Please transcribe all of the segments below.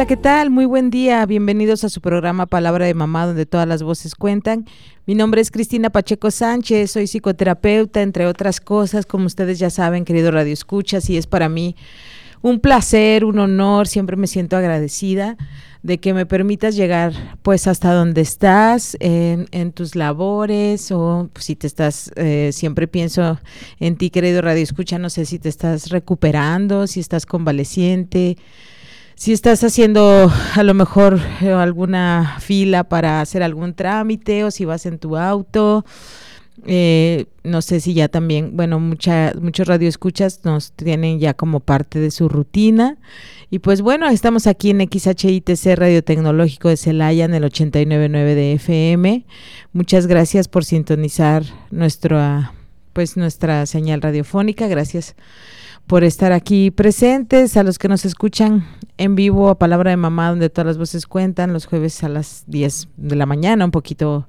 Hola, ¿qué tal? Muy buen día. Bienvenidos a su programa Palabra de Mamá, donde todas las voces cuentan. Mi nombre es Cristina Pacheco Sánchez, soy psicoterapeuta, entre otras cosas, como ustedes ya saben, querido Radio Escuchas, y es para mí un placer, un honor, siempre me siento agradecida de que me permitas llegar pues hasta donde estás en, tus labores o si te estás, eh, siempre pienso en ti querido Radio Escucha, no sé si te estás recuperando, si estás convaleciente, si estás haciendo a lo mejor eh, alguna fila para hacer algún trámite o si vas en tu auto. Eh, no sé si ya también, bueno, mucha, muchos radioescuchas nos tienen ya como parte de su rutina. Y pues bueno, estamos aquí en XHITC Radio Tecnológico de Celaya en el 899 de FM. Muchas gracias por sintonizar nuestra, pues nuestra señal radiofónica. Gracias por estar aquí presentes, a los que nos escuchan en vivo a Palabra de Mamá, donde todas las voces cuentan, los jueves a las 10 de la mañana, un poquito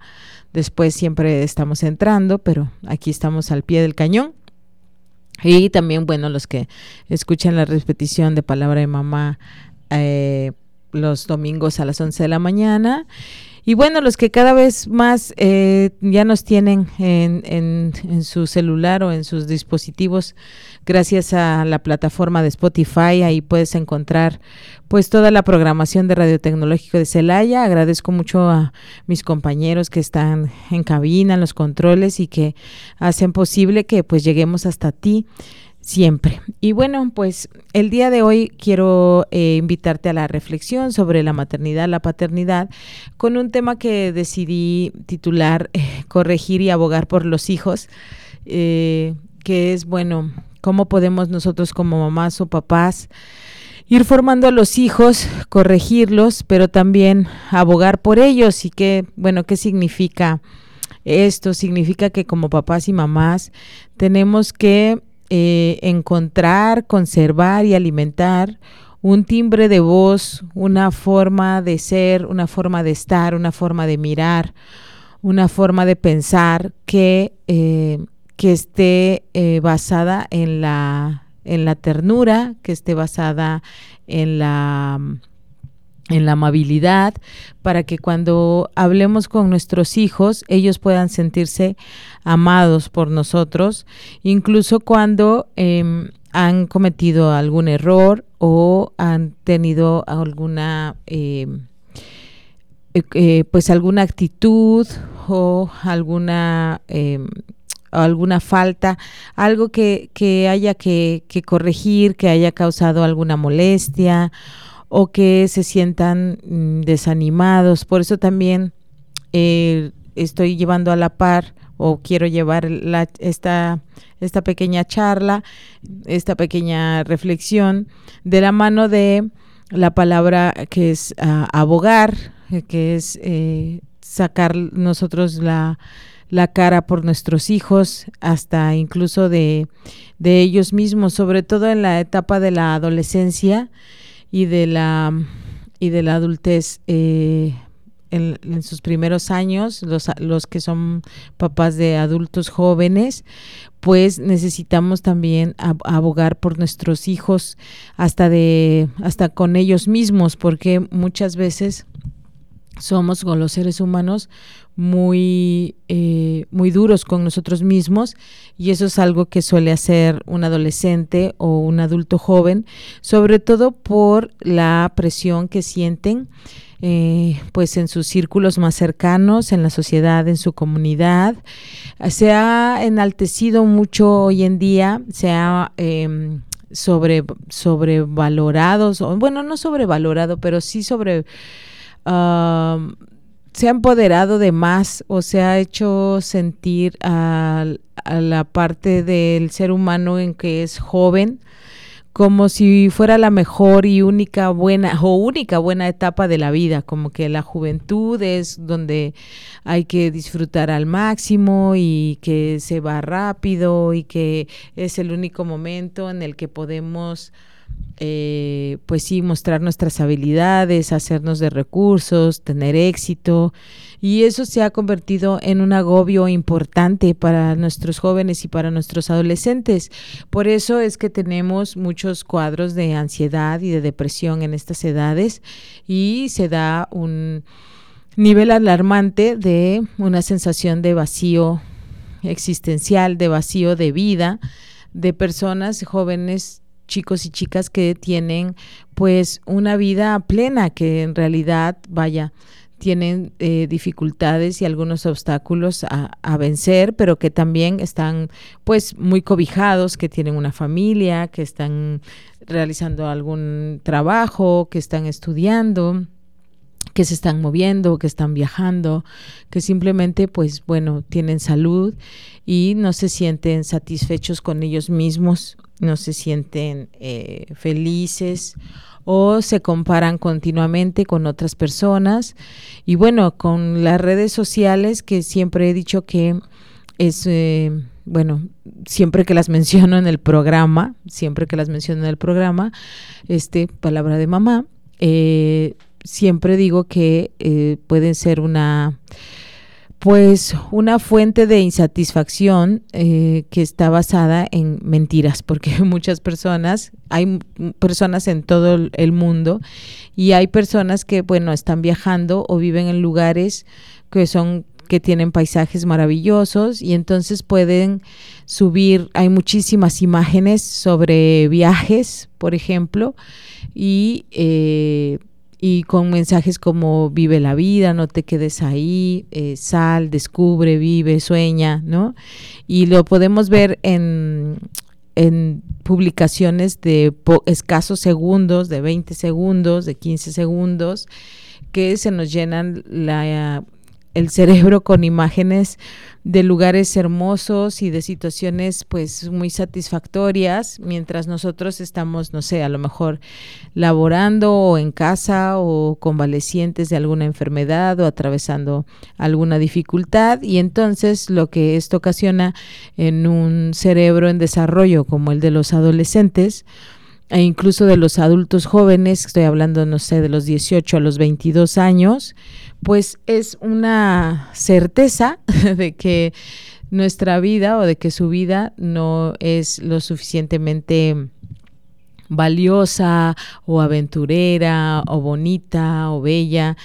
después siempre estamos entrando, pero aquí estamos al pie del cañón. Y también, bueno, los que escuchan la repetición de Palabra de Mamá eh, los domingos a las 11 de la mañana. Y bueno, los que cada vez más eh, ya nos tienen en, en, en, su celular o en sus dispositivos, gracias a la plataforma de Spotify, ahí puedes encontrar pues toda la programación de Radio Tecnológico de Celaya. Agradezco mucho a mis compañeros que están en cabina, en los controles y que hacen posible que pues lleguemos hasta ti siempre. Y bueno, pues el día de hoy quiero eh, invitarte a la reflexión sobre la maternidad, la paternidad, con un tema que decidí titular eh, Corregir y abogar por los hijos, eh, que es, bueno, cómo podemos nosotros como mamás o papás ir formando a los hijos, corregirlos, pero también abogar por ellos y qué, bueno, qué significa esto. Significa que como papás y mamás tenemos que eh, encontrar, conservar y alimentar un timbre de voz, una forma de ser, una forma de estar, una forma de mirar, una forma de pensar que, eh, que esté eh, basada en la, en la ternura, que esté basada en la en la amabilidad, para que cuando hablemos con nuestros hijos, ellos puedan sentirse amados por nosotros, incluso cuando em, han cometido algún error o han tenido alguna em, eh, eh, pues alguna actitud o alguna em, alguna falta, algo que, que haya que, que corregir, que haya causado alguna molestia o que se sientan mm, desanimados. Por eso también eh, estoy llevando a la par o quiero llevar la, esta, esta pequeña charla, esta pequeña reflexión de la mano de la palabra que es ah, abogar, que es eh, sacar nosotros la, la cara por nuestros hijos, hasta incluso de, de ellos mismos, sobre todo en la etapa de la adolescencia, y de la, y de la adultez eh, en, sus primeros años, los, los que son papás de adultos jóvenes, pues necesitamos también abogar por nuestros hijos hasta de hasta con ellos mismos, porque muchas veces somos con los seres humanos muy, eh, muy duros con nosotros mismos y eso es algo que suele hacer un adolescente o un adulto joven, sobre todo por la presión que sienten eh, pues en sus círculos más cercanos, en la sociedad, en su comunidad. Se ha enaltecido mucho hoy en día, se ha... Eh, sobre sobrevalorados, bueno, no sobrevalorado, pero sí sobre se ha empoderado de más o se ha hecho sentir a, la parte del ser humano en que es joven como si fuera la mejor y única buena o única buena etapa de la vida, como que la juventud es donde hay que disfrutar al máximo y que se va rápido y que es el único momento en el que podemos eh, pues sí, mostrar nuestras habilidades, hacernos de recursos, tener éxito. Y eso se ha convertido en un agobio importante para nuestros jóvenes y para nuestros adolescentes. Por eso es que tenemos muchos cuadros de ansiedad y de depresión en estas edades y se da un nivel alarmante de una sensación de vacío existencial, de vacío de vida, de personas jóvenes chicos y chicas que tienen pues una vida plena, que en realidad, vaya, tienen eh, dificultades y algunos obstáculos a, a, vencer, pero que también están pues muy cobijados, que tienen una familia, que están realizando algún trabajo, que están estudiando que se están moviendo, que están viajando, que simplemente pues bueno, tienen salud y no se sienten satisfechos con ellos mismos no se sienten eh, felices o se comparan continuamente con otras personas. Y bueno, con las redes sociales que siempre he dicho que es, eh, bueno, siempre que las menciono en el programa, siempre que las menciono en el programa, este, palabra de mamá, eh, siempre digo que pueden ser una pues una fuente de insatisfacción eh, que está basada en mentiras, porque muchas personas, hay personas en todo el mundo y hay personas que, bueno, están viajando o viven en lugares que son que tienen paisajes maravillosos y entonces pueden subir, hay muchísimas imágenes sobre viajes, por ejemplo, y eh, y con mensajes como vive la vida, no te quedes ahí, eh, sal, descubre, vive, sueña, ¿no? Y lo podemos ver en, en publicaciones de escasos segundos, de 20 segundos, de 15 segundos, que se nos llenan la el cerebro con imágenes de lugares hermosos y de situaciones pues muy satisfactorias mientras nosotros estamos, no sé, a lo mejor laborando o en casa o convalecientes de alguna enfermedad o atravesando alguna dificultad. Y entonces lo que esto ocasiona en un cerebro en desarrollo como el de los adolescentes, e incluso de los adultos jóvenes, estoy hablando, no sé, de los 18 a los 22 años, pues es una certeza de que nuestra vida o de que su vida no es lo suficientemente valiosa o aventurera o bonita o bella.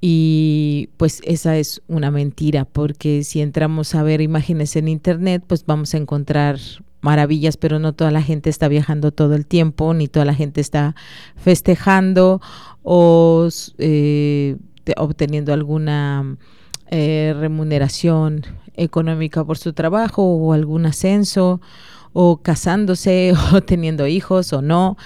Y pues esa es una mentira, porque si entramos a ver imágenes en internet, pues vamos a encontrar maravillas, pero no toda la gente está viajando todo el tiempo, ni toda la gente está festejando o eh, obteniendo alguna eh, remuneración económica por su trabajo o algún ascenso o casándose o teniendo hijos o no.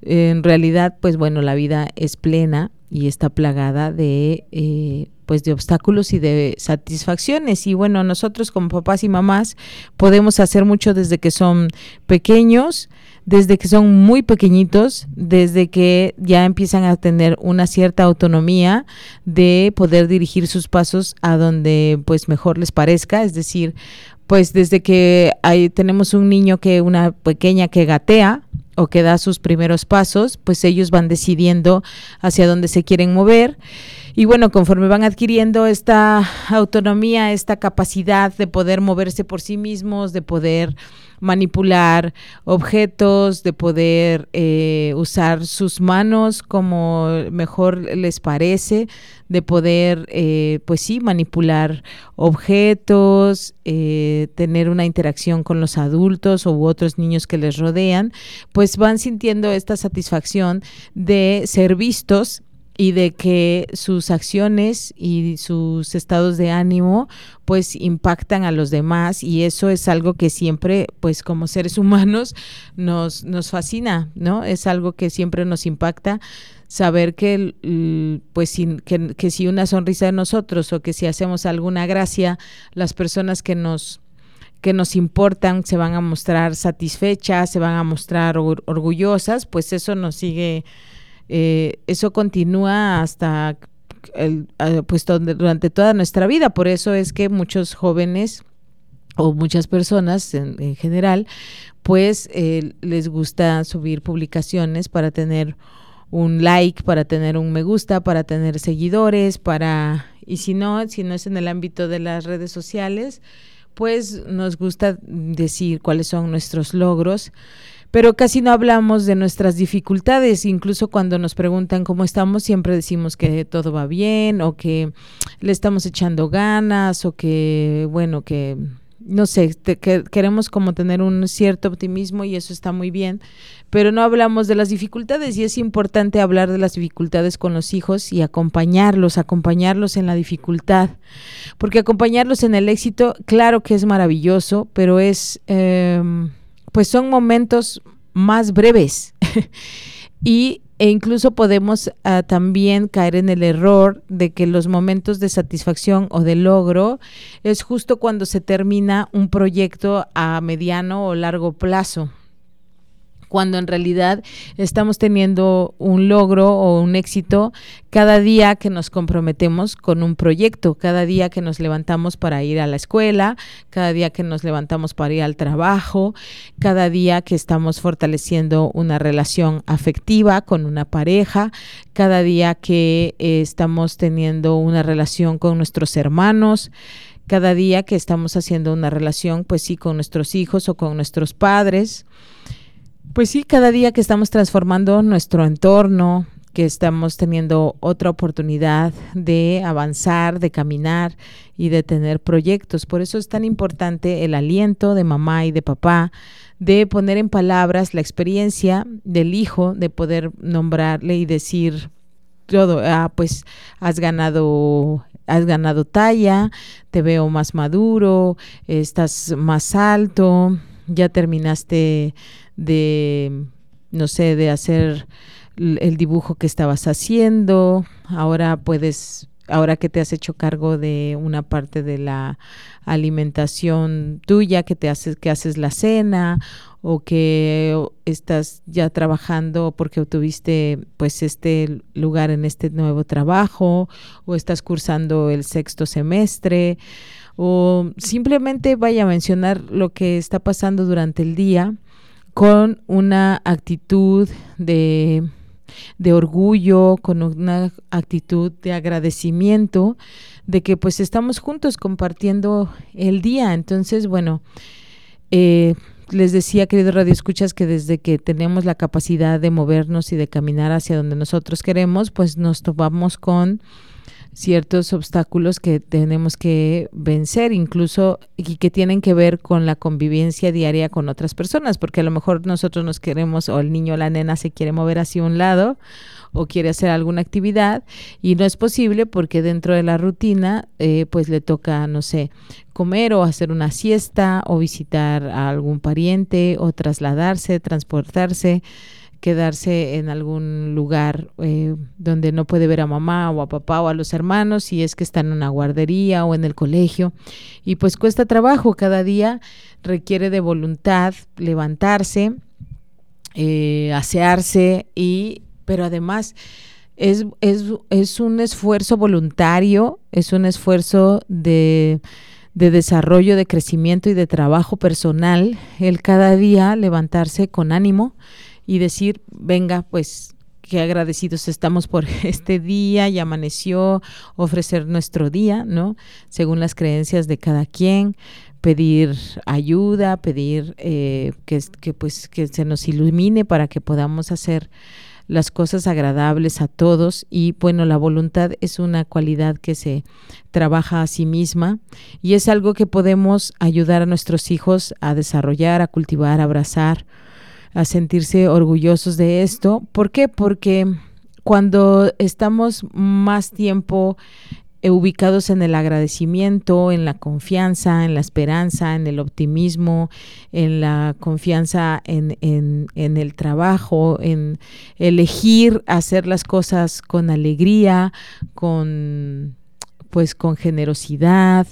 En realidad, pues bueno, la vida es plena y está plagada de eh, pues de obstáculos y de satisfacciones. Y bueno nosotros como papás y mamás podemos hacer mucho desde que son pequeños desde que son muy pequeñitos, desde que ya empiezan a tener una cierta autonomía de poder dirigir sus pasos a donde pues mejor les parezca, es decir, pues desde que hay, tenemos un niño que una pequeña que gatea o que da sus primeros pasos, pues ellos van decidiendo hacia dónde se quieren mover. Y bueno, conforme van adquiriendo esta autonomía, esta capacidad de poder moverse por sí mismos, de poder manipular objetos, de poder eh, usar sus manos como mejor les parece, de poder, eh, pues sí, manipular objetos, eh, tener una interacción con los adultos u otros niños que les rodean, pues van sintiendo esta satisfacción de ser vistos y de que sus acciones y sus estados de ánimo pues impactan a los demás y eso es algo que siempre pues como seres humanos nos, nos fascina, ¿no? Es algo que siempre nos impacta saber que pues que, que si una sonrisa de nosotros o que si hacemos alguna gracia las personas que nos que nos importan se van a mostrar satisfechas, se van a mostrar orgullosas, pues eso nos sigue, eh, eso continúa hasta el, pues durante toda nuestra vida. Por eso es que muchos jóvenes o muchas personas en, general, pues eh, les gusta subir publicaciones para tener un like, para tener un me gusta, para tener seguidores, para y si no, si no es en el ámbito de las redes sociales, pues nos gusta decir cuáles son nuestros logros, pero casi no hablamos de nuestras dificultades, incluso cuando nos preguntan cómo estamos, siempre decimos que todo va bien o que le estamos echando ganas o que, bueno, que no sé, que queremos como tener un cierto optimismo y eso está muy bien, pero no hablamos de las dificultades. Y es importante hablar de las dificultades con los hijos y acompañarlos, acompañarlos en la dificultad, porque acompañarlos en el éxito, claro que es maravilloso, pero es, em, pues son momentos más breves. Y e incluso podemos ah, también caer en el error de que los momentos de satisfacción o de logro es justo cuando se termina un proyecto a mediano o largo plazo cuando en realidad estamos teniendo un logro o un éxito cada día que nos comprometemos con un proyecto, cada día que nos levantamos para ir a la escuela, cada día que nos levantamos para ir al trabajo, cada día que estamos fortaleciendo una relación afectiva con una pareja, cada día que eh, estamos teniendo una relación con nuestros hermanos cada día que estamos haciendo una relación, pues sí, con nuestros hijos o con nuestros padres. Pues sí, cada día que estamos transformando nuestro entorno, que estamos teniendo otra oportunidad de avanzar, de caminar y de tener proyectos. Por eso es tan importante el aliento de mamá y de papá, de poner en palabras la experiencia del hijo, de poder nombrarle y decir todo, ah, pues has ganado has ganado talla, te veo más maduro, estás más alto, ya terminaste de, no sé, de hacer el dibujo que estabas haciendo, ahora puedes, ahora que te has hecho cargo de una parte de la alimentación tuya, que te haces, que haces la cena, o que estás ya trabajando porque obtuviste pues este lugar en este nuevo trabajo, o estás cursando el sexto semestre, o simplemente vaya a mencionar lo que está pasando durante el día con una actitud de, de orgullo, con una actitud de agradecimiento de que pues estamos juntos compartiendo el día. Entonces, bueno, eh, les decía, querido Radio Escuchas, que desde que tenemos la capacidad de movernos y de caminar hacia donde nosotros queremos, pues nos topamos con ciertos obstáculos que tenemos que vencer, incluso y que tienen que ver con la convivencia diaria con otras personas, porque a lo mejor nosotros nos queremos o el niño o la nena se quiere mover hacia un lado o quiere hacer alguna actividad y no es posible porque dentro de la rutina eh, pues le toca, no sé, comer o hacer una siesta o visitar a algún pariente o trasladarse, transportarse quedarse en algún lugar eh, donde no puede ver a mamá o a papá o a los hermanos, si es que está en una guardería o en el colegio. Y pues cuesta trabajo, cada día requiere de voluntad levantarse, eh, asearse, y, pero además es, es, es un esfuerzo voluntario, es un esfuerzo de de desarrollo, de crecimiento y de trabajo personal, el cada día levantarse con ánimo y decir, venga, pues qué agradecidos estamos por este día y amaneció, ofrecer nuestro día, ¿no? Según las creencias de cada quien, pedir ayuda, pedir eh, que, que, pues, que se nos ilumine para que podamos hacer las cosas agradables a todos y bueno, la voluntad es una cualidad que se trabaja a sí misma y es algo que podemos ayudar a nuestros hijos a desarrollar, a cultivar, a abrazar, a sentirse orgullosos de esto. ¿Por qué? Porque cuando estamos más tiempo eh, ubicados en el agradecimiento, en la confianza, en la esperanza, en el optimismo, en la confianza en, en, el trabajo, en elegir hacer las cosas con alegría, con pues con generosidad,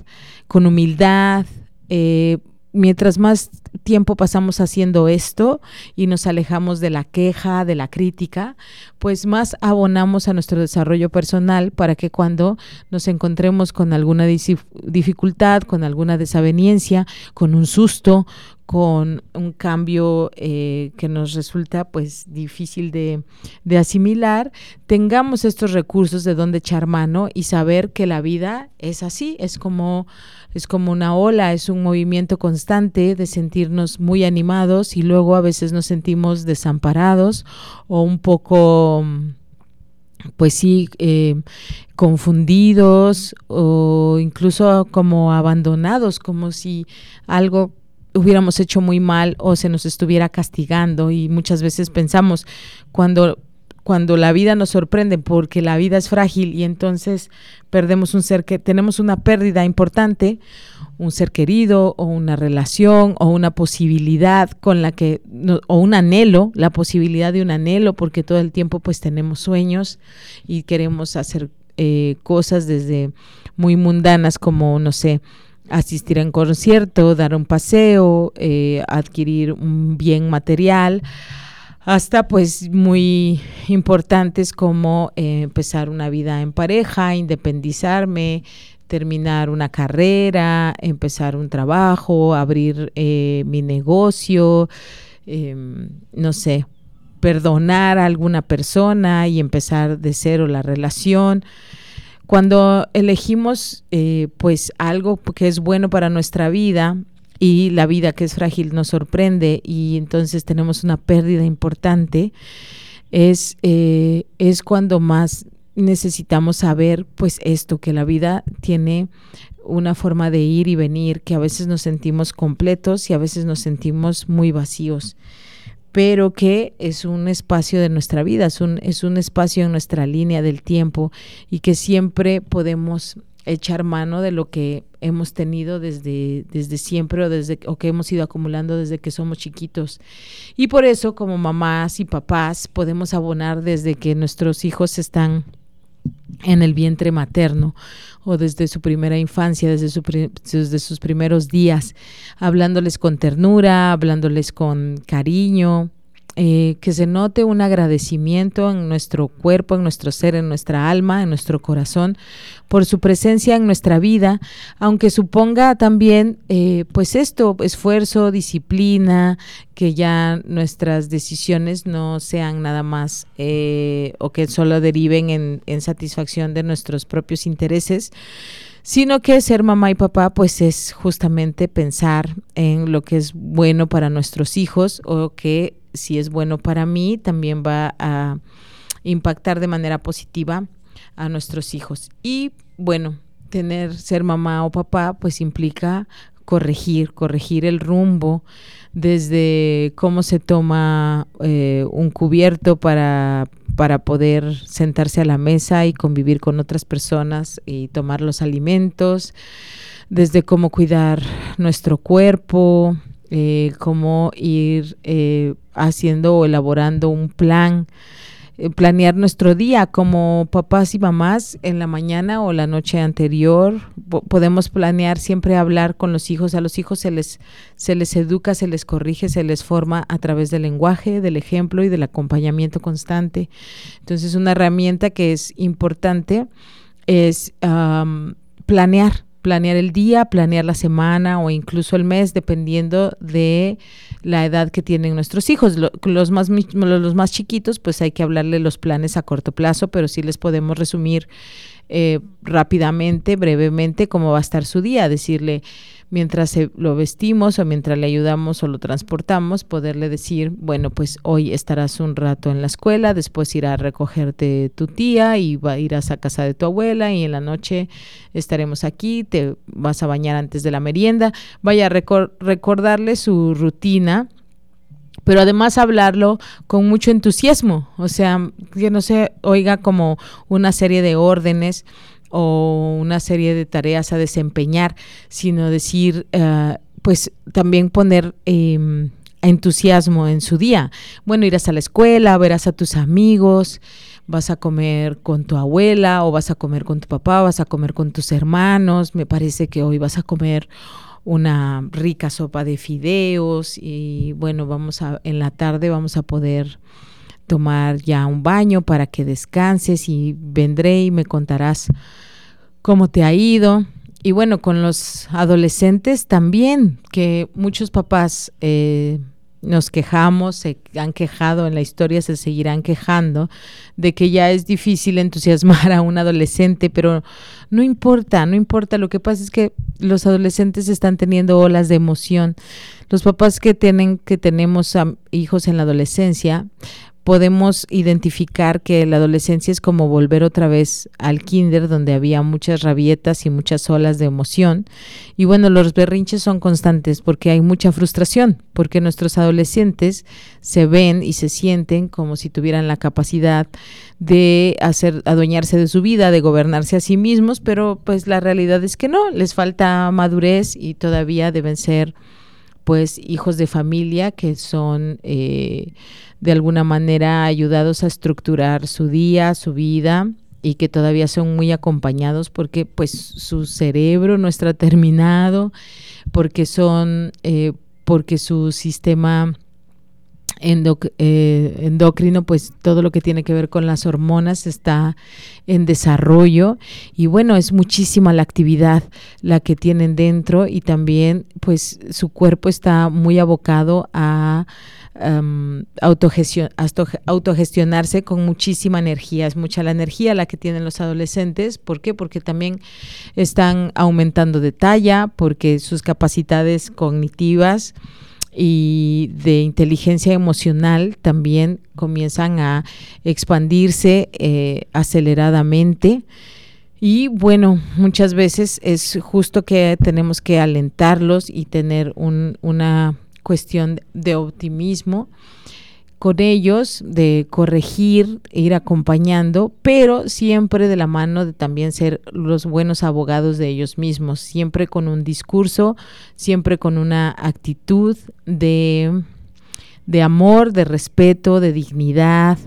con humildad, eh, mientras más tiempo pasamos haciendo esto y nos alejamos de la queja, de la crítica, pues más abonamos a nuestro desarrollo personal para que cuando nos encontremos con alguna dificultad, con alguna desaveniencia, con un susto, con un cambio eh, que nos resulta pues difícil de, asimilar, tengamos estos recursos de donde echar mano y saber que la vida es así, es como es como una ola, es un movimiento constante de sentirnos muy animados y luego a veces nos sentimos desamparados o un poco pues sí, eh, confundidos o incluso como abandonados, como si algo hubiéramos hecho muy mal o se nos estuviera castigando y muchas veces pensamos cuando cuando la vida nos sorprende porque la vida es frágil y entonces perdemos un ser que tenemos una pérdida importante, un ser querido o una relación o una posibilidad con la que o un anhelo, la posibilidad de un anhelo porque todo el tiempo pues tenemos sueños y queremos hacer eh, cosas desde muy mundanas como no sé asistir a un concierto, dar un paseo, eh, adquirir un bien material hasta pues muy importantes como eh, empezar una vida en pareja, independizarme, terminar una carrera, empezar un trabajo, abrir eh, mi negocio, em, no sé, perdonar a alguna persona y empezar de cero la relación. Cuando elegimos eh, pues algo que es bueno para nuestra vida, y la vida que es frágil nos sorprende y entonces tenemos una pérdida importante, es, eh, es cuando más necesitamos saber pues esto, que la vida tiene una forma de ir y venir, que a veces nos sentimos completos y a veces nos sentimos muy vacíos, pero que es un espacio de nuestra vida, es un, es un espacio en nuestra línea del tiempo y que siempre podemos echar mano de lo que hemos tenido desde, desde siempre o, desde, o que hemos ido acumulando desde que somos chiquitos. Y por eso como mamás y papás podemos abonar desde que nuestros hijos están en el vientre materno o desde su primera infancia, desde, su, desde sus primeros días, hablándoles con ternura, hablándoles con cariño, eh, que se note un agradecimiento en nuestro cuerpo, en nuestro ser, en nuestra alma, en nuestro corazón, por su presencia en nuestra vida, aunque suponga también, eh, pues esto, esfuerzo, disciplina, que ya nuestras decisiones no sean nada más eh, o que solo deriven en, en satisfacción de nuestros propios intereses sino que ser mamá y papá pues es justamente pensar en lo que es bueno para nuestros hijos o que si es bueno para mí, también va a impactar de manera positiva a nuestros hijos. Y bueno, tener, ser mamá o papá, pues implica corregir, corregir el rumbo desde cómo se toma eh, un cubierto para, para poder sentarse a la mesa y convivir con otras personas y tomar los alimentos, desde cómo cuidar nuestro cuerpo, eh, cómo ir eh, haciendo o elaborando un plan, eh, planear nuestro día como papás y mamás en la mañana o la noche anterior. podemos planear siempre hablar con los hijos. A los hijos se les, se les educa, se les corrige, se les forma a través del lenguaje, del ejemplo y del acompañamiento constante. Entonces, una herramienta que es importante es planear planear el día, planear la semana o incluso el mes, dependiendo de la edad que tienen nuestros hijos. los, más, los más chiquitos, pues hay que hablarle los planes a corto plazo, pero sí les podemos resumir eh, rápidamente, brevemente, cómo va a estar su día, decirle mientras lo vestimos o mientras le ayudamos o lo transportamos, poderle decir, bueno, pues hoy estarás un rato en la escuela, después irá a recogerte tu tía y va, irás a casa de tu abuela y en la noche estaremos aquí, te vas a bañar antes de la merienda, vaya a recordarle su rutina pero además hablarlo con mucho entusiasmo, o sea, que no se oiga como una serie de órdenes o una serie de tareas a desempeñar, sino decir, uh, pues también poner eh, entusiasmo en su día. Bueno, irás a la escuela, verás a tus amigos, vas a comer con tu abuela o vas a comer con tu papá, vas a comer con tus hermanos, me parece que hoy vas a comer una rica sopa de fideos y bueno, vamos a en la tarde vamos a poder tomar ya un baño para que descanses y vendré y me contarás cómo te ha ido. Y bueno, con los adolescentes también, que muchos papás eh, nos quejamos, se han quejado en la historia, se seguirán quejando de que ya es difícil entusiasmar a un adolescente, pero no importa, no importa, lo que pasa es que los adolescentes están teniendo olas de emoción. Los papás que tienen que tenemos hijos en la adolescencia, podemos identificar que la adolescencia es como volver otra vez al kinder donde había muchas rabietas y muchas olas de emoción. Y bueno, los berrinches son constantes porque hay mucha frustración, porque nuestros adolescentes se ven y se sienten como si tuvieran la capacidad de hacer adueñarse de su vida, de gobernarse a sí mismos, pero pues la realidad es que no, les falta madurez y todavía deben ser pues hijos de familia que son eh, de alguna manera ayudados a estructurar su día, su vida y que todavía son muy acompañados porque pues su cerebro no está terminado, porque son, eh, porque su sistema eh, endocrino, pues todo lo que tiene que ver con las hormonas está en desarrollo y bueno, es muchísima la actividad la que tienen dentro y también pues su cuerpo está muy abocado a um, autogestionarse con muchísima energía. Es mucha la energía la que tienen los adolescentes. ¿Por qué? Porque también están aumentando de talla, porque sus capacidades cognitivas y de inteligencia emocional también comienzan a expandirse eh, aceleradamente. Y bueno, muchas veces es justo que tenemos que alentarlos y tener un, una cuestión de optimismo con ellos, de corregir, ir acompañando, pero siempre de la mano de también ser los buenos abogados de ellos mismos, siempre con un discurso, siempre con una actitud de, de amor, de respeto, de dignidad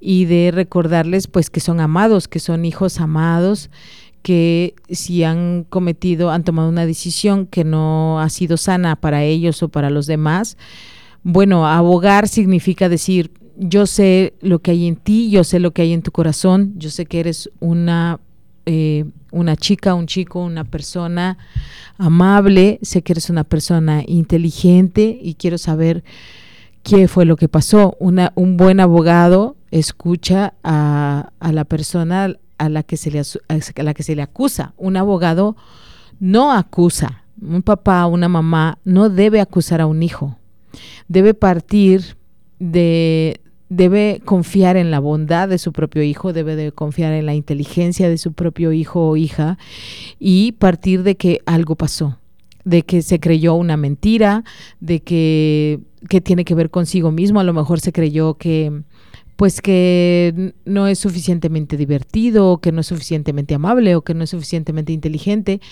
y de recordarles pues que son amados, que son hijos amados, que si han cometido, han tomado una decisión que no ha sido sana para ellos o para los demás, bueno, abogar significa decir, yo sé lo que hay en ti, yo sé lo que hay en tu corazón, yo sé que eres una, eh, una chica, un chico, una persona amable, sé que eres una persona inteligente y quiero saber qué fue lo que pasó. Una, un buen abogado escucha a, a la persona a la, que se le, a la que se le acusa. Un abogado no acusa. Un papá, una mamá no debe acusar a un hijo debe partir de, debe confiar en la bondad de su propio hijo, debe de confiar en la inteligencia de su propio hijo o hija y partir de que algo pasó, de que se creyó una mentira, de que, que tiene que ver consigo mismo, a lo mejor se creyó que pues que no es suficientemente divertido, que no es suficientemente amable o que no es suficientemente inteligente.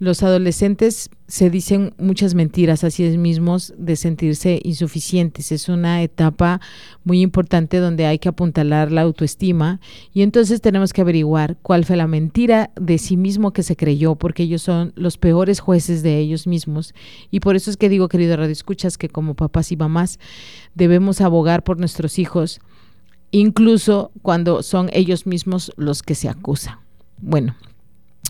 Los adolescentes se dicen muchas mentiras a sí mismos de sentirse insuficientes. Es una etapa muy importante donde hay que apuntalar la autoestima y entonces tenemos que averiguar cuál fue la mentira de sí mismo que se creyó, porque ellos son los peores jueces de ellos mismos. Y por eso es que digo, querido Radio Escuchas, que como papás y mamás debemos abogar por nuestros hijos incluso cuando son ellos mismos los que se acusan. Bueno,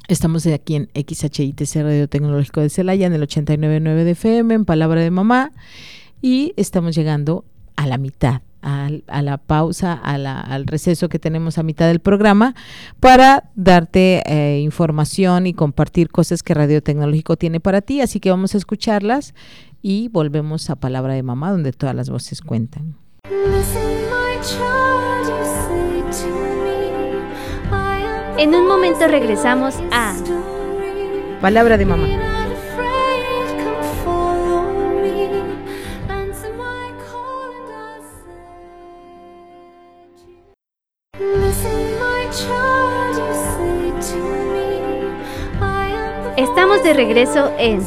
estamos aquí en XHITC Radio Tecnológico de Celaya en el 89.9 de FM, en Palabra de Mamá, y estamos llegando a la mitad. A, la pausa, al receso que tenemos a mitad del programa para darte eh, información y compartir cosas que Radio Tecnológico tiene para ti. Así que vamos a escucharlas y volvemos a Palabra de Mamá, donde todas las voces cuentan. En un momento regresamos a Palabra de Mamá. Estamos de regreso en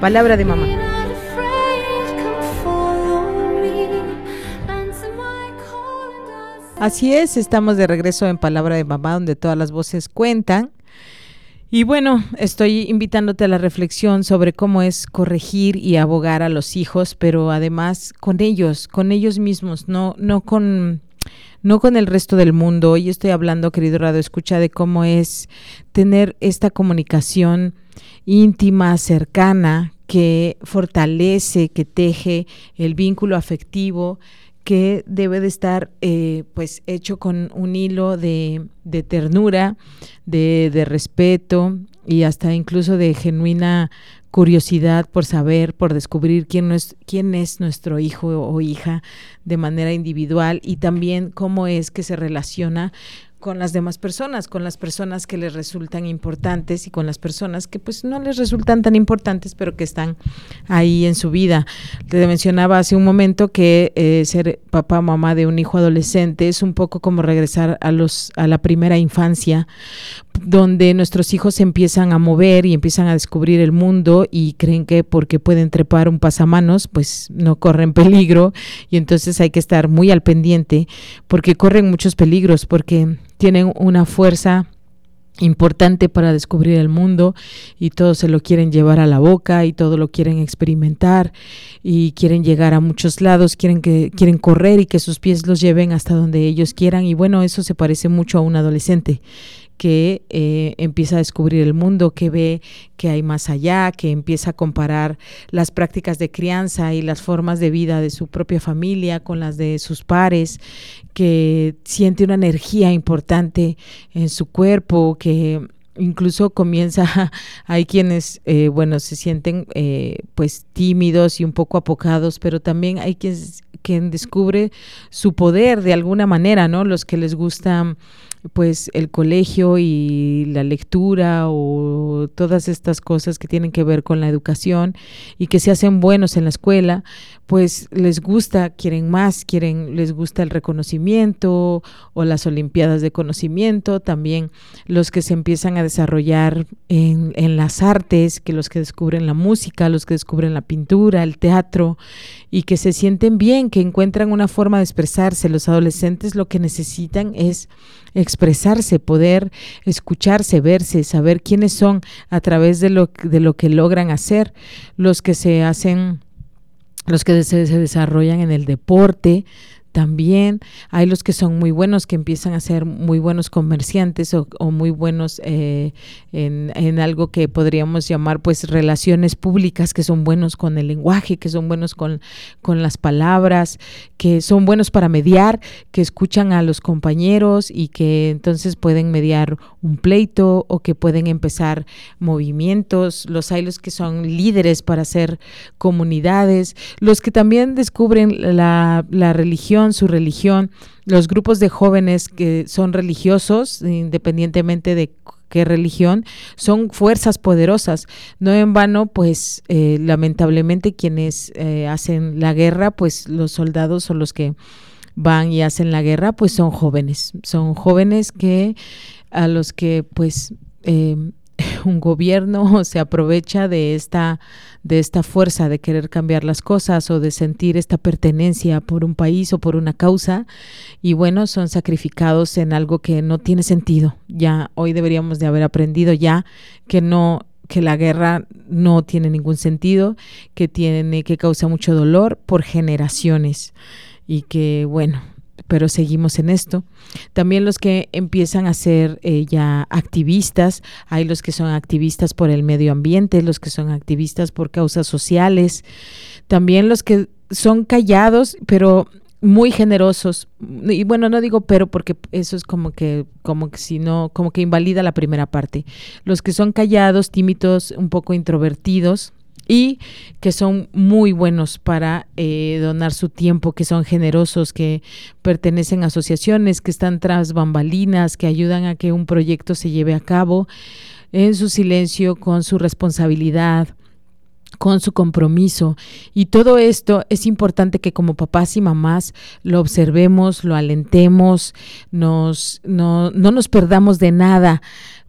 Palabra de Mamá. Así es, estamos de regreso en Palabra de Mamá, donde todas las voces cuentan. Y bueno, estoy invitándote a la reflexión sobre cómo es corregir y abogar a los hijos, pero además con ellos, con ellos mismos, no, no con no con el resto del mundo. Hoy estoy hablando, querido Radio Escucha, de cómo es tener esta comunicación íntima, cercana, que fortalece, que teje el vínculo afectivo que debe de estar eh, pues hecho con un hilo de, ternura, de, respeto y hasta incluso de genuina curiosidad por saber, por descubrir quién es, quién es nuestro hijo o hija de manera individual y también cómo es que se relaciona con las demás personas, con las personas que les resultan importantes y con las personas que pues no les resultan tan importantes, pero que están ahí en su vida. Te mencionaba hace un momento que eh, ser papá mamá de un hijo adolescente es un poco como regresar a los a la primera infancia, donde nuestros hijos empiezan a mover y empiezan a descubrir el mundo y creen que porque pueden trepar un pasamanos, pues no corren peligro y entonces hay que estar muy al pendiente porque corren muchos peligros, porque tienen una fuerza importante para descubrir el mundo y todos se lo quieren llevar a la boca y todo lo quieren experimentar y quieren llegar a muchos lados, quieren que quieren correr y que sus pies los lleven hasta donde ellos quieran. Y bueno, eso se parece mucho a un adolescente que eh, empieza a descubrir el mundo, que ve que hay más allá, que empieza a comparar las prácticas de crianza y las formas de vida de su propia familia con las de sus pares, que siente una energía importante en su cuerpo, que incluso comienza, hay quienes, eh, bueno, se sienten eh, pues tímidos y un poco apocados, pero también hay quienes quien descubre su poder de alguna manera, ¿no? Los que les gusta pues el colegio y la lectura o todas estas cosas que tienen que ver con la educación y que se hacen buenos en la escuela, pues les gusta, quieren más, quieren, les gusta el reconocimiento o las olimpiadas de conocimiento, también los que se empiezan a desarrollar en, en las artes, que los que descubren la música, los que descubren la pintura, el teatro y que se sienten bien, que encuentran una forma de expresarse. Los adolescentes lo que necesitan es expresarse, poder escucharse, verse, saber quiénes son a través de lo, de lo que logran hacer, los que se hacen los que se, se, desarrollan en el deporte, también. Hay los que son muy buenos, que empiezan a ser muy buenos comerciantes o, muy buenos eh, en, algo que podríamos llamar pues relaciones públicas, que son buenos con el lenguaje, que son buenos con, con las palabras, que son buenos para mediar, que escuchan a los compañeros y que entonces pueden mediar un pleito o que pueden empezar movimientos. Los hay los que son líderes para hacer comunidades, los que también descubren la, la religión su religión, los grupos de jóvenes que son religiosos, independientemente de qué religión, son fuerzas poderosas. No en vano, pues eh, lamentablemente quienes eh, hacen la guerra, pues los soldados son los que van y hacen la guerra, pues son jóvenes, son jóvenes que a los que pues eh, un gobierno se aprovecha de esta, de esta fuerza de querer cambiar las cosas o de sentir esta pertenencia por un país o por una causa y bueno, son sacrificados en algo que no tiene sentido. Ya hoy deberíamos de haber aprendido ya que no que la guerra no tiene ningún sentido, que tiene que causa mucho dolor por generaciones y que bueno, pero seguimos en esto. También los que empiezan a ser eh, ya activistas, hay los que son activistas por el medio ambiente, los que son activistas por causas sociales, también los que son callados, pero muy generosos. Y bueno no digo pero porque eso es como que como que si no como que invalida la primera parte. Los que son callados tímidos un poco introvertidos y que son muy buenos para eh, donar su tiempo, que son generosos, que pertenecen a asociaciones, que están tras bambalinas, que ayudan a que un proyecto se lleve a cabo en su silencio, con su responsabilidad con su compromiso. Y todo esto es importante que como papás y mamás lo observemos, lo alentemos, nos, no, no nos perdamos de nada.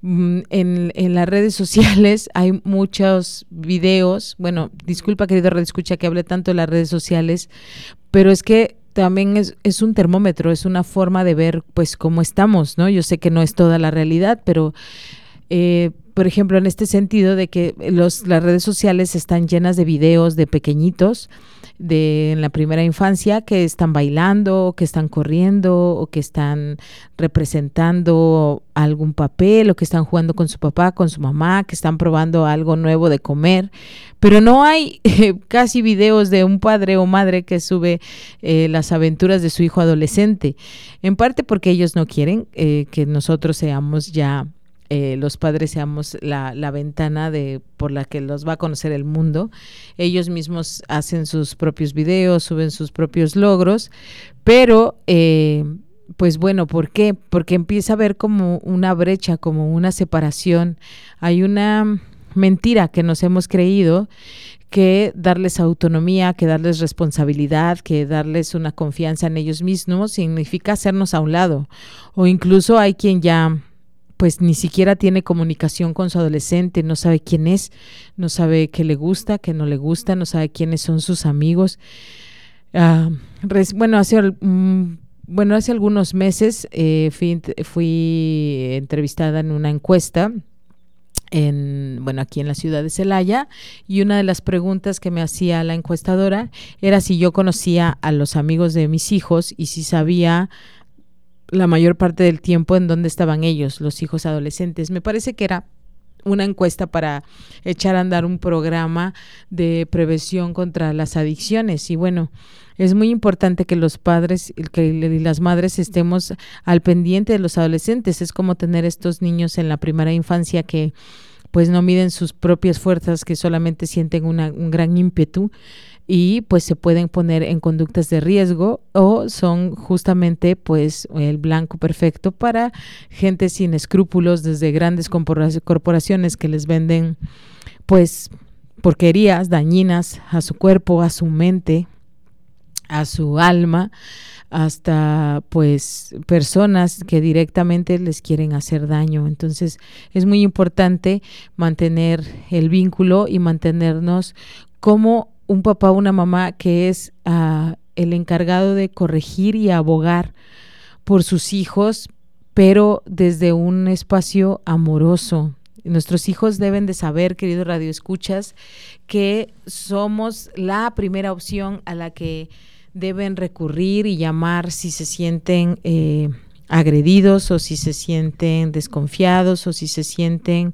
Mm, en, en, las redes sociales hay muchos videos, bueno, disculpa querido red escucha que hable tanto de las redes sociales, pero es que también es, es, un termómetro, es una forma de ver pues cómo estamos, ¿no? Yo sé que no es toda la realidad, pero Eh, por ejemplo, en este sentido de que los, las redes sociales están llenas de videos de pequeñitos de en la primera infancia que están bailando, que están corriendo o que están representando algún papel o que están jugando con su papá, con su mamá, que están probando algo nuevo de comer, pero no hay casi videos de un padre o madre que sube eh, las aventuras de su hijo adolescente, en parte porque ellos no quieren eh, que nosotros seamos ya eh, los padres seamos la, ventana de por la que los va a conocer el mundo. Ellos mismos hacen sus propios videos, suben sus propios logros, pero eh, pues bueno, ¿por qué? Porque empieza a haber como una brecha, como una separación. Hay una mentira que nos hemos creído que darles autonomía, que darles responsabilidad, que darles una confianza en ellos mismos significa hacernos a un lado. O incluso hay quien ya pues ni siquiera tiene comunicación con su adolescente, no sabe quién es, no sabe qué le gusta, qué no le gusta, no sabe quiénes son sus amigos. Ah, bueno, hace, mm, bueno, hace algunos meses eh, fui, entrevistada en una encuesta en, bueno, aquí en la ciudad de Celaya, y una de las preguntas que me hacía la encuestadora era si yo conocía a los amigos de mis hijos y si sabía la mayor parte del tiempo en donde estaban ellos, los hijos adolescentes. Me parece que era una encuesta para echar a andar un programa de prevención contra las adicciones. Y bueno, es muy importante que los padres y las madres estemos al pendiente de los adolescentes. Es como tener estos niños en la primera infancia que pues no miden sus propias fuerzas, que solamente sienten una, un gran ímpetu y pues se pueden poner en conductas de riesgo o son justamente pues el blanco perfecto para gente sin escrúpulos desde grandes corporaciones que les venden pues porquerías dañinas a su cuerpo, a su mente, a su alma, hasta pues personas que directamente les quieren hacer daño. Entonces es muy importante mantener el vínculo y mantenernos como un papá o una mamá que es ah, el encargado de corregir y abogar por sus hijos, pero desde un espacio amoroso. Nuestros hijos deben de saber, querido Radio Escuchas, que somos la primera opción a la que deben recurrir y llamar si se sienten eh, agredidos o si se sienten desconfiados o si se sienten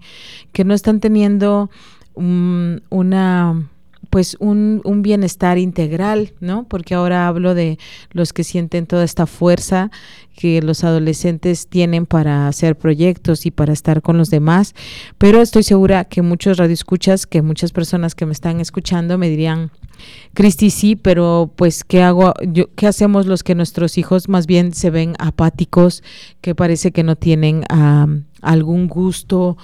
que no están teniendo una pues un, un, bienestar integral, ¿no? Porque ahora hablo de los que sienten toda esta fuerza que los adolescentes tienen para hacer proyectos y para estar con los demás, pero estoy segura que muchos radioescuchas, que muchas personas que me están escuchando me dirían, Cristi, sí, pero pues ¿qué hago? Yo, ¿Qué hacemos los que nuestros hijos más bien se ven apáticos, que parece que no tienen algún gusto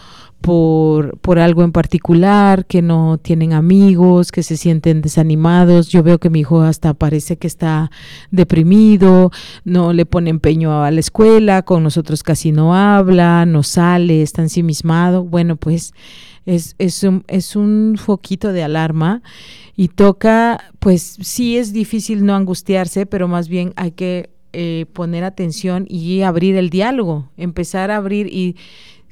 por, por algo en particular, que no tienen amigos, que se sienten desanimados. Yo veo que mi hijo hasta parece que está deprimido, no le pone empeño a la escuela, con nosotros casi no habla, no sale, está ensimismado. Bueno, pues es, es, un, es un foquito de alarma y toca, pues sí es difícil no angustiarse, pero más bien hay que eh, poner atención y abrir el diálogo, empezar a abrir y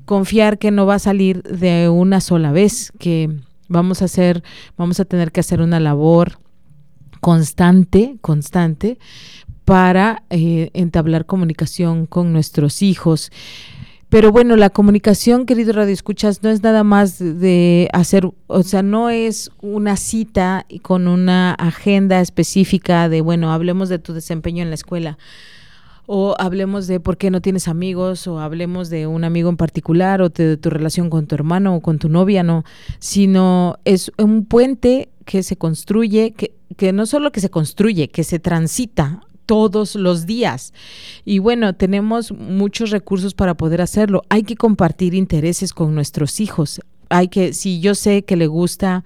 confiar que no va a salir de una sola vez, que vamos a hacer, vamos a tener que hacer una labor constante, constante, para eh, entablar comunicación con nuestros hijos. Pero bueno, la comunicación, querido Radio Escuchas, no es nada más de hacer, o sea, no es una cita con una agenda específica de, bueno, hablemos de tu desempeño en la escuela o hablemos de por qué no tienes amigos, o hablemos de un amigo en particular, o de, tu relación con tu hermano o con tu novia, no, sino es un puente que se construye, que, que no solo que se construye, que se transita todos los días. Y bueno, tenemos muchos recursos para poder hacerlo. Hay que compartir intereses con nuestros hijos. Hay que, si yo sé que le gusta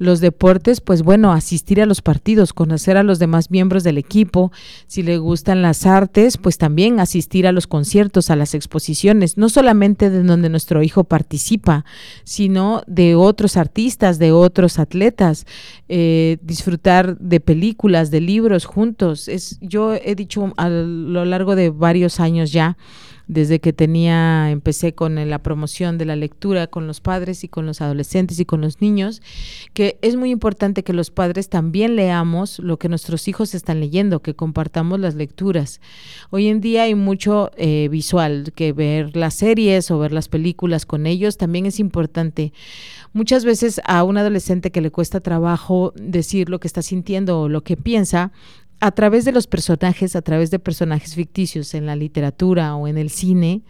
los deportes, pues bueno, asistir a los partidos, conocer a los demás miembros del equipo. Si le gustan las artes, pues también asistir a los conciertos, a las exposiciones, no solamente de donde nuestro hijo participa, sino de otros artistas, de otros atletas, eh, disfrutar de películas, de libros juntos. Es, yo he dicho a lo largo de varios años ya, desde que tenía, empecé con la promoción de la lectura con los padres y con los adolescentes y con los niños, que es muy importante que los padres también leamos lo que nuestros hijos están leyendo, que compartamos las lecturas. Hoy en día hay mucho eh, visual, que ver las series o ver las películas con ellos también es importante. Muchas veces a un adolescente que le cuesta trabajo decir lo que está sintiendo o lo que piensa, a través de los personajes, a través de personajes ficticios en la literatura o en el cine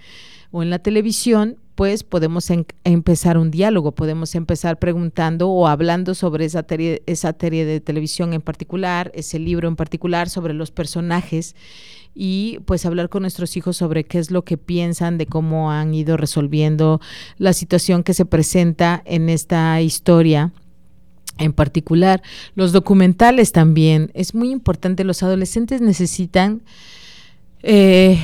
o en la televisión, pues podemos empezar un diálogo, podemos empezar preguntando o hablando sobre esa, esa serie de televisión en particular, ese libro en particular, sobre los personajes y pues hablar con nuestros hijos sobre qué es lo que piensan, de cómo han ido resolviendo la situación que se presenta en esta historia en particular. Los documentales también. Es muy importante, los adolescentes necesitan eh,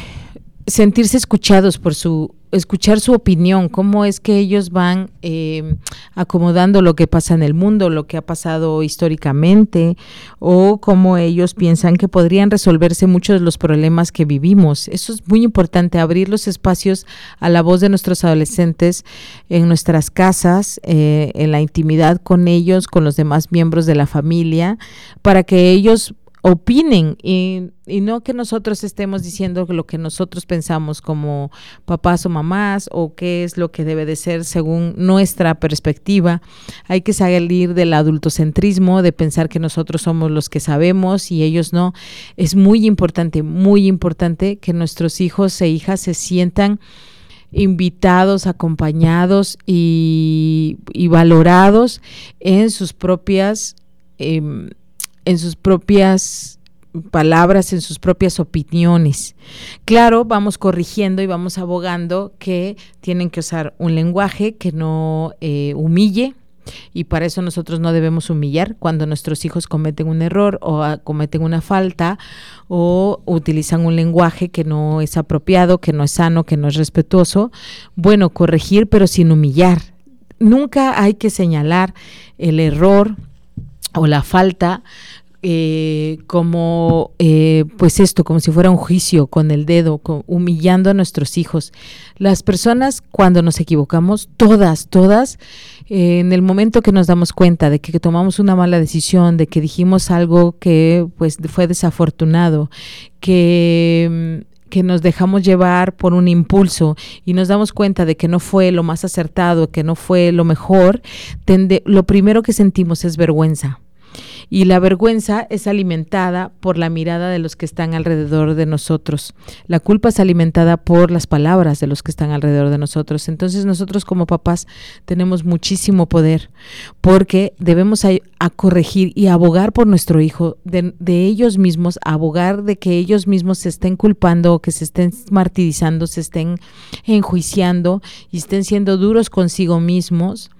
sentirse escuchados por su escuchar su opinión, cómo es que ellos van eh, acomodando lo que pasa en el mundo, lo que ha pasado históricamente, o cómo ellos piensan que podrían resolverse muchos de los problemas que vivimos. Eso es muy importante, abrir los espacios a la voz de nuestros adolescentes en nuestras casas, eh, en la intimidad con ellos, con los demás miembros de la familia, para que ellos opinen y, no que nosotros estemos diciendo lo que nosotros pensamos como papás o mamás o qué es lo que debe de ser según nuestra perspectiva. Hay que salir del adultocentrismo, de pensar que nosotros somos los que sabemos y ellos no. Es muy importante, muy importante que nuestros hijos e hijas se sientan invitados, acompañados y, valorados en sus propias... Em, en sus propias palabras, en sus propias opiniones. Claro, vamos corrigiendo y vamos abogando que tienen que usar un lenguaje que no eh, humille, y para eso nosotros no debemos humillar cuando nuestros hijos cometen un error o ah, cometen una falta o utilizan un lenguaje que no es apropiado, que no es sano, que no es respetuoso. Bueno, corregir pero sin humillar. Nunca hay que señalar el error o la falta eh, como eh, pues esto, como si fuera un juicio con el dedo, humillando a nuestros hijos. Las personas cuando nos equivocamos, todas, todas, eh, en el momento que nos damos cuenta de que, tomamos una mala decisión, de que dijimos algo que pues fue desafortunado, que mm, que nos dejamos llevar por un impulso y nos damos cuenta de que no fue lo más acertado, que no fue lo mejor, lo primero que sentimos es vergüenza y la vergüenza es alimentada por la mirada de los que están alrededor de nosotros. La culpa es alimentada por las palabras de los que están alrededor de nosotros. Entonces nosotros como papás tenemos muchísimo poder porque debemos a, corregir y abogar por nuestro hijo, de, ellos mismos, abogar de que ellos mismos se estén culpando o que se estén martirizando, se estén enjuiciando y estén siendo duros consigo mismos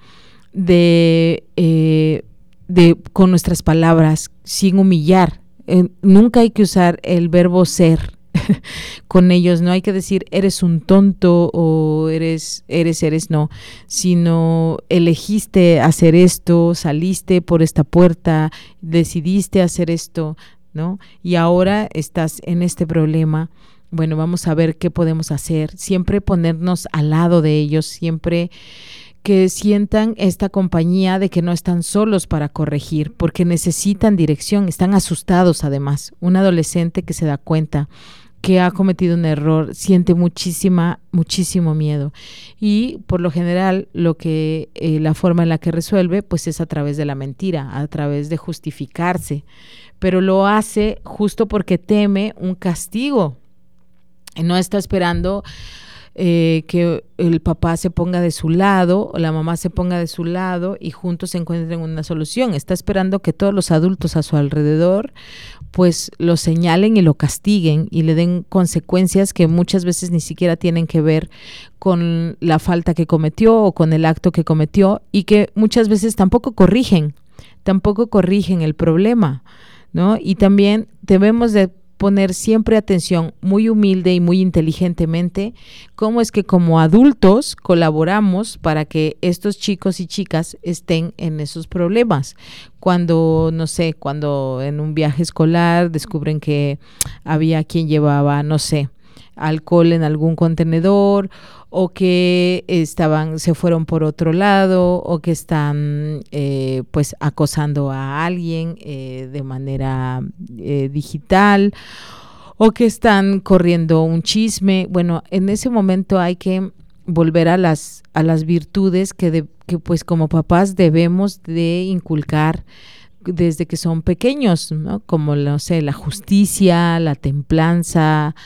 de eh, de, con nuestras palabras, sin humillar. Eh, nunca hay que usar el verbo ser con ellos, no hay que decir eres un tonto o eres, eres, eres, no, sino elegiste hacer esto, saliste por esta puerta, decidiste hacer esto, ¿no? Y ahora estás en este problema. Bueno, vamos a ver qué podemos hacer. Siempre ponernos al lado de ellos, siempre que sientan esta compañía de que no están solos para corregir, porque necesitan dirección, están asustados además. Un adolescente que se da cuenta que ha cometido un error siente muchísima, muchísimo miedo. Y por lo general, lo que eh, la forma en la que resuelve, pues es a través de la mentira, a través de justificarse. Pero lo hace justo porque teme un castigo. No está esperando eh, que el papá se ponga de su lado o la mamá se ponga de su lado y juntos se encuentren una solución. Está esperando que todos los adultos a su alrededor pues lo señalen y lo castiguen y le den consecuencias que muchas veces ni siquiera tienen que ver con la falta que cometió o con el acto que cometió y que muchas veces tampoco corrigen, tampoco corrigen el problema, ¿no? Y también debemos de poner siempre atención muy humilde y muy inteligentemente cómo es que como adultos colaboramos para que estos chicos y chicas estén en esos problemas. Cuando, no sé, cuando en un viaje escolar descubren que había quien llevaba, no sé, alcohol en algún contenedor o que estaban se fueron por otro lado o que están eh, pues acosando a alguien eh, de manera eh, digital o que están corriendo un chisme bueno en ese momento hay que volver a las a las virtudes que, que pues como papás debemos de inculcar desde que son pequeños, ¿no? como no sé, la justicia, la templanza,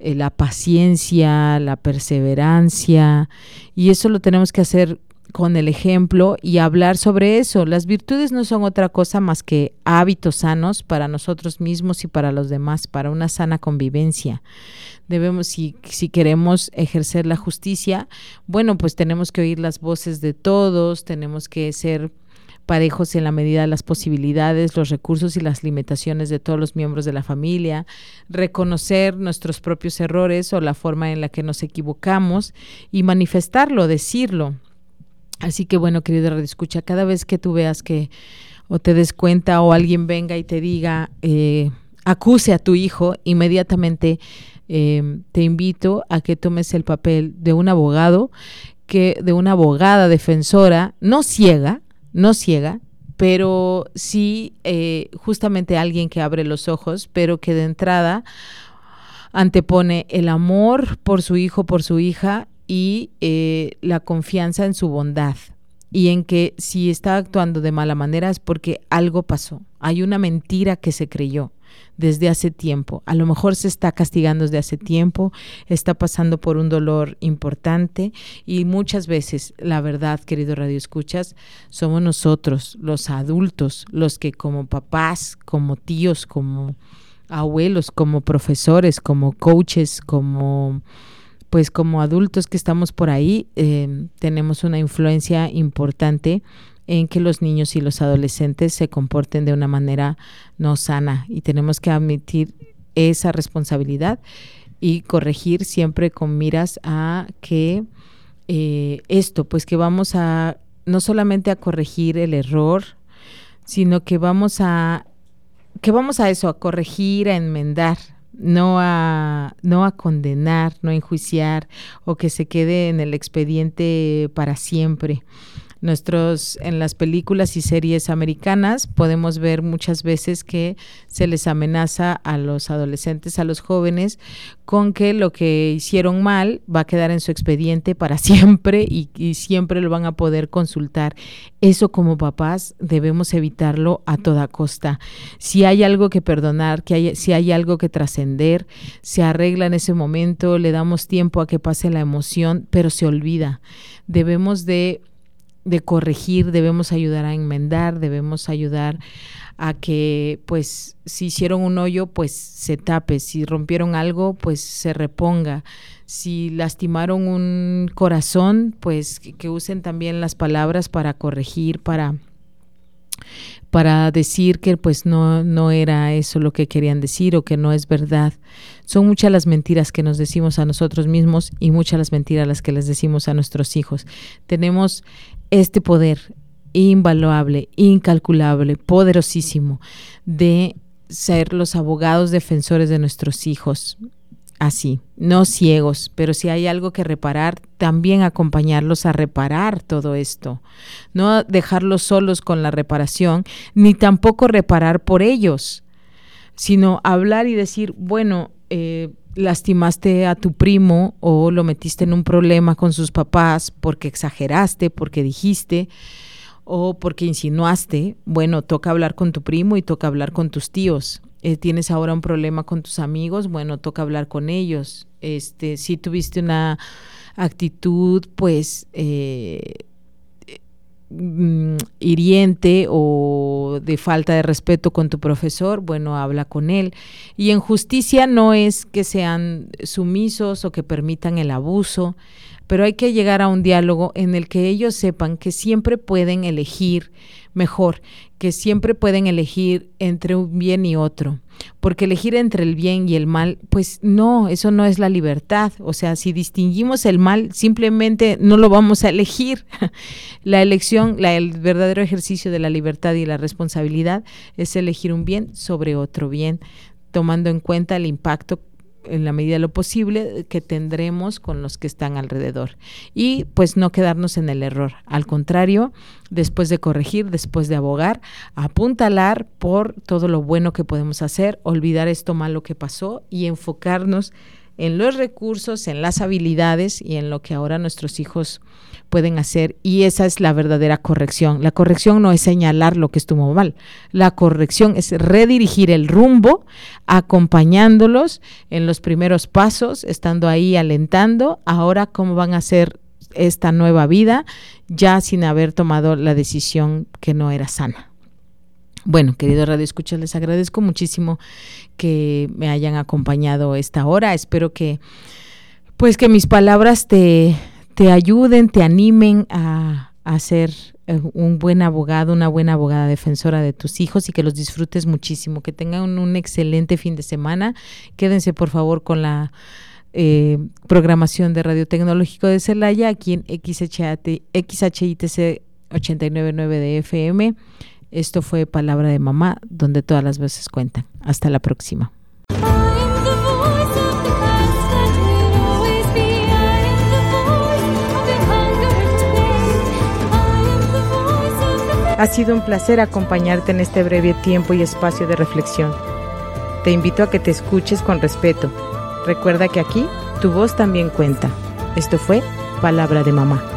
eh, la paciencia, la perseverancia, y eso lo tenemos que hacer con el ejemplo y hablar sobre eso. Las virtudes no son otra cosa más que hábitos sanos para nosotros mismos y para los demás, para una sana convivencia. Debemos, si, si queremos ejercer la justicia, bueno, pues tenemos que oír las voces de todos, tenemos que ser parejos en la medida de las posibilidades, los recursos y las limitaciones de todos los miembros de la familia, reconocer nuestros propios errores o la forma en la que nos equivocamos y manifestarlo, decirlo. Así que bueno, querido Escucha, cada vez que tú veas que o te des cuenta o alguien venga y te diga, eh, acuse a tu hijo, inmediatamente eh, te invito a que tomes el papel de un abogado, que de una abogada defensora, no ciega, no ciega, pero sí eh, justamente alguien que abre los ojos, pero que de entrada antepone el amor por su hijo, por su hija y eh, la confianza en su bondad y en que si está actuando de mala manera es porque algo pasó, hay una mentira que se creyó desde hace tiempo. A lo mejor se está castigando desde hace tiempo, está pasando por un dolor importante y muchas veces, la verdad, querido Radio Escuchas, somos nosotros, los adultos, los que como papás, como tíos, como abuelos, como profesores, como coaches, como pues como adultos que estamos por ahí, eh, tenemos una influencia importante en que los niños y los adolescentes se comporten de una manera no sana y tenemos que admitir esa responsabilidad y corregir siempre con miras a que eh, esto, pues que vamos a no solamente a corregir el error, sino que vamos a que vamos a eso, a corregir, a enmendar, no a no a condenar, no a enjuiciar o que se quede en el expediente para siempre nuestros en las películas y series americanas podemos ver muchas veces que se les amenaza a los adolescentes, a los jóvenes con que lo que hicieron mal va a quedar en su expediente para siempre y, siempre lo van a poder consultar. Eso como papás debemos evitarlo a toda costa. Si hay algo que perdonar, que hay, si hay algo que trascender, se arregla en ese momento, le damos tiempo a que pase la emoción, pero se olvida. Debemos de de corregir, debemos ayudar a enmendar, debemos ayudar a que pues si hicieron un hoyo pues se tape, si rompieron algo pues se reponga, si lastimaron un corazón pues que, usen también las palabras para corregir, para para decir que pues no, no era eso lo que querían decir o que no es verdad. Son muchas las mentiras que nos decimos a nosotros mismos y muchas las mentiras las que les decimos a nuestros hijos. Tenemos este poder invaluable, incalculable, poderosísimo de ser los abogados defensores de nuestros hijos, así, no ciegos, pero si hay algo que reparar, también acompañarlos a reparar todo esto, no dejarlos solos con la reparación, ni tampoco reparar por ellos, sino hablar y decir, bueno, eh, lastimaste a tu primo o lo metiste en un problema con sus papás porque exageraste, porque dijiste o porque insinuaste, bueno, toca hablar con tu primo y toca hablar con tus tíos eh, tienes ahora un problema con tus amigos, bueno, toca hablar con ellos. Este, si tuviste una actitud, pues, eh, mm, hiriente o de falta de respeto con tu profesor, bueno, habla con él. Y en justicia no es que sean sumisos o que permitan el abuso, pero hay que llegar a un diálogo en el que ellos sepan que siempre pueden elegir mejor, que siempre pueden elegir entre un bien y otro. Porque elegir entre el bien y el mal, pues no, eso no es la libertad. O sea, si distinguimos el mal, simplemente no lo vamos a elegir. la elección, la, el verdadero ejercicio de la libertad y la responsabilidad es elegir un bien sobre otro bien, tomando en cuenta el impacto en la medida de lo posible que tendremos con los que están alrededor y pues no quedarnos en el error. Al contrario, después de corregir, después de abogar, apuntalar por todo lo bueno que podemos hacer, olvidar esto malo que pasó y enfocarnos en los recursos, en las habilidades y en lo que ahora nuestros hijos pueden hacer. Y esa es la verdadera corrección. La corrección no es señalar lo que estuvo mal. La corrección es redirigir el rumbo, acompañándolos en los primeros pasos, estando ahí alentando. Ahora, ¿cómo van a hacer esta nueva vida ya sin haber tomado la decisión que no era sana? Bueno, querido Radio Escucha, les agradezco muchísimo que me hayan acompañado esta hora. Espero que, pues, que mis palabras te, te ayuden, te animen a, a ser eh, un buen abogado, una buena abogada defensora de tus hijos y que los disfrutes muchísimo, que tengan un, excelente fin de semana. Quédense por favor con la eh, programación de Radio Tecnológico de Celaya aquí en XHITC 899 de FM. Esto fue Palabra de Mamá, donde todas las veces cuentan. Hasta la próxima. Ha sido un placer acompañarte en este breve tiempo y espacio de reflexión. Te invito a que te escuches con respeto. Recuerda que aquí tu voz también cuenta. Esto fue Palabra de Mamá.